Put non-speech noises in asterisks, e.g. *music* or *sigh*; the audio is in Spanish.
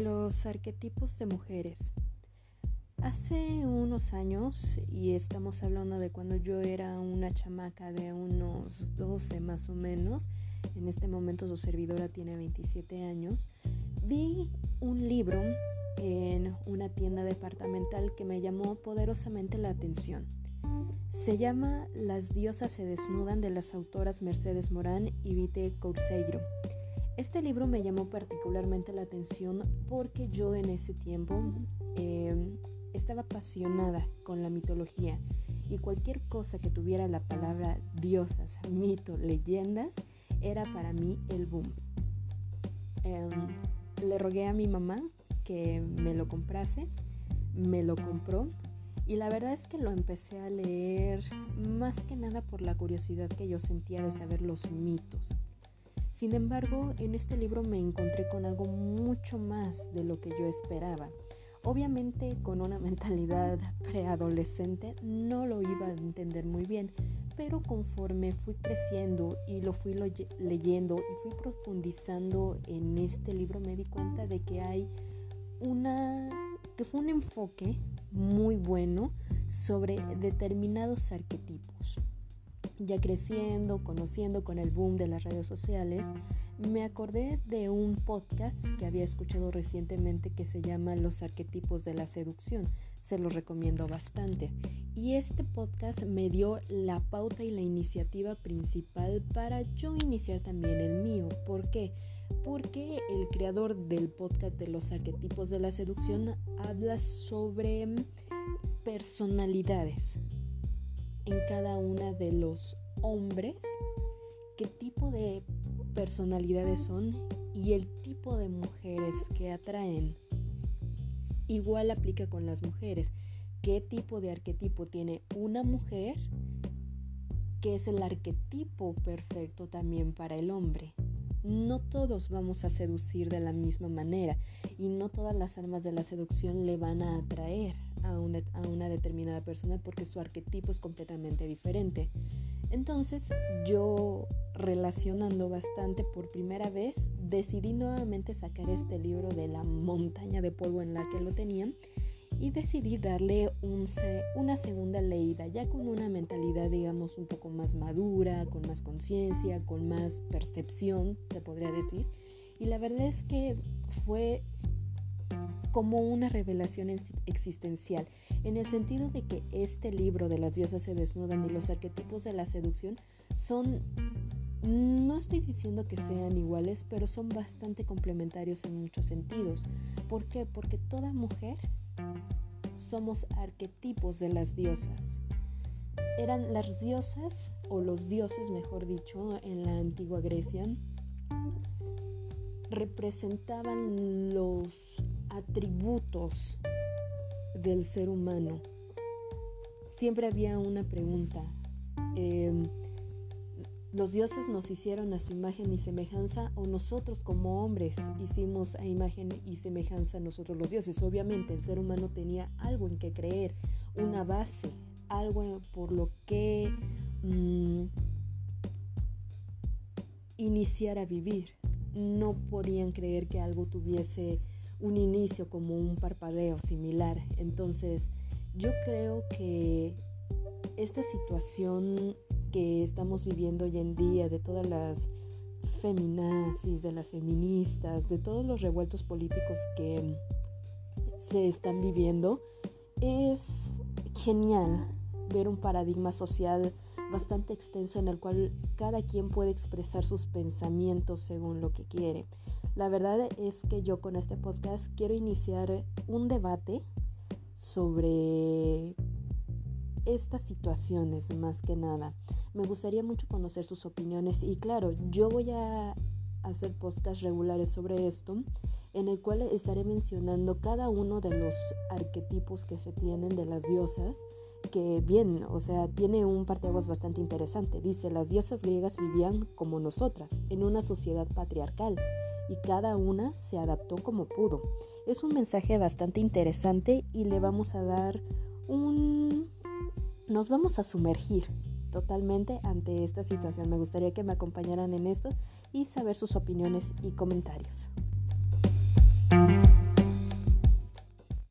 Los arquetipos de mujeres. Hace unos años, y estamos hablando de cuando yo era una chamaca de unos 12 más o menos, en este momento su servidora tiene 27 años, vi un libro en una tienda departamental que me llamó poderosamente la atención. Se llama Las diosas se desnudan de las autoras Mercedes Morán y Vite Courseiro. Este libro me llamó particularmente la atención porque yo en ese tiempo em, estaba apasionada con la mitología y cualquier cosa que tuviera la palabra diosas, mito, leyendas, era para mí el boom. Em, le rogué a mi mamá que me lo comprase, me lo compró y la verdad es que lo empecé a leer más que nada por la curiosidad que yo sentía de saber los mitos sin embargo, en este libro me encontré con algo mucho más de lo que yo esperaba. Obviamente con una *laughs* mentalidad preadolescente no lo iba a entender muy bien, pero conforme fui creciendo y lo fui leyendo y fui profundizando en este libro me di cuenta de que hay una que fue un enfoque muy bueno sobre determinados arquetipos ya creciendo, conociendo con el boom de las redes sociales, me acordé de un podcast que había escuchado recientemente que se llama Los arquetipos de la seducción. Se lo recomiendo bastante. Y este podcast me dio la pauta y la iniciativa principal para yo iniciar también el mío. ¿Por qué? Porque el creador del podcast de los arquetipos de la seducción habla sobre personalidades en cada una de los hombres qué tipo de personalidades son y el tipo de mujeres que atraen. Igual aplica con las mujeres. ¿Qué tipo de arquetipo tiene una mujer? que es el arquetipo perfecto también para el hombre. No todos vamos a seducir de la misma manera y no todas las armas de la seducción le van a atraer a una, determinada persona porque su arquetipo es completamente diferente. Entonces yo relacionando bastante por primera vez decidí nuevamente sacar este libro de la montaña de polvo en la que lo tenían y decidí darle un, una segunda leída ya con una mentalidad digamos un poco más madura, con más conciencia, con más percepción se podría decir y la verdad es que fue como una revelación existencial, en el sentido de que este libro de las diosas se desnudan y los arquetipos de la seducción son, no estoy diciendo que sean iguales, pero son bastante complementarios en muchos sentidos. ¿Por qué? Porque toda mujer somos arquetipos de las diosas. Eran las diosas, o los dioses mejor dicho, en la antigua Grecia, representaban los atributos del ser humano, siempre había una pregunta. Em, ¿Los dioses nos hicieron a su imagen y semejanza o nosotros como hombres hicimos a imagen y semejanza a nosotros los dioses? Obviamente el ser humano tenía algo en que creer, una base, algo por lo que mm, iniciar a vivir. No podían creer que algo tuviese un inicio como un parpadeo similar. Entonces, yo creo que esta situación que estamos viviendo hoy en día de todas las feminazis, de las feministas, de todos los revueltos políticos que se están viviendo, es genial ver un paradigma social bastante extenso en el cual cada quien puede expresar sus pensamientos según lo que quiere. La verdad es que yo con este podcast quiero iniciar un debate sobre estas situaciones más que nada. Me gustaría mucho conocer sus opiniones y claro, yo voy a hacer podcasts regulares sobre esto en el cual estaré mencionando cada uno de los arquetipos que se tienen de las diosas que bien, o sea, tiene un parteaguas bastante interesante. Dice, las diosas griegas vivían como nosotras, en una sociedad patriarcal y cada una se adaptó como pudo. Es un mensaje bastante interesante y le vamos a dar un... nos vamos a sumergir totalmente ante esta situación. Me gustaría que me acompañaran en esto y saber sus opiniones y comentarios.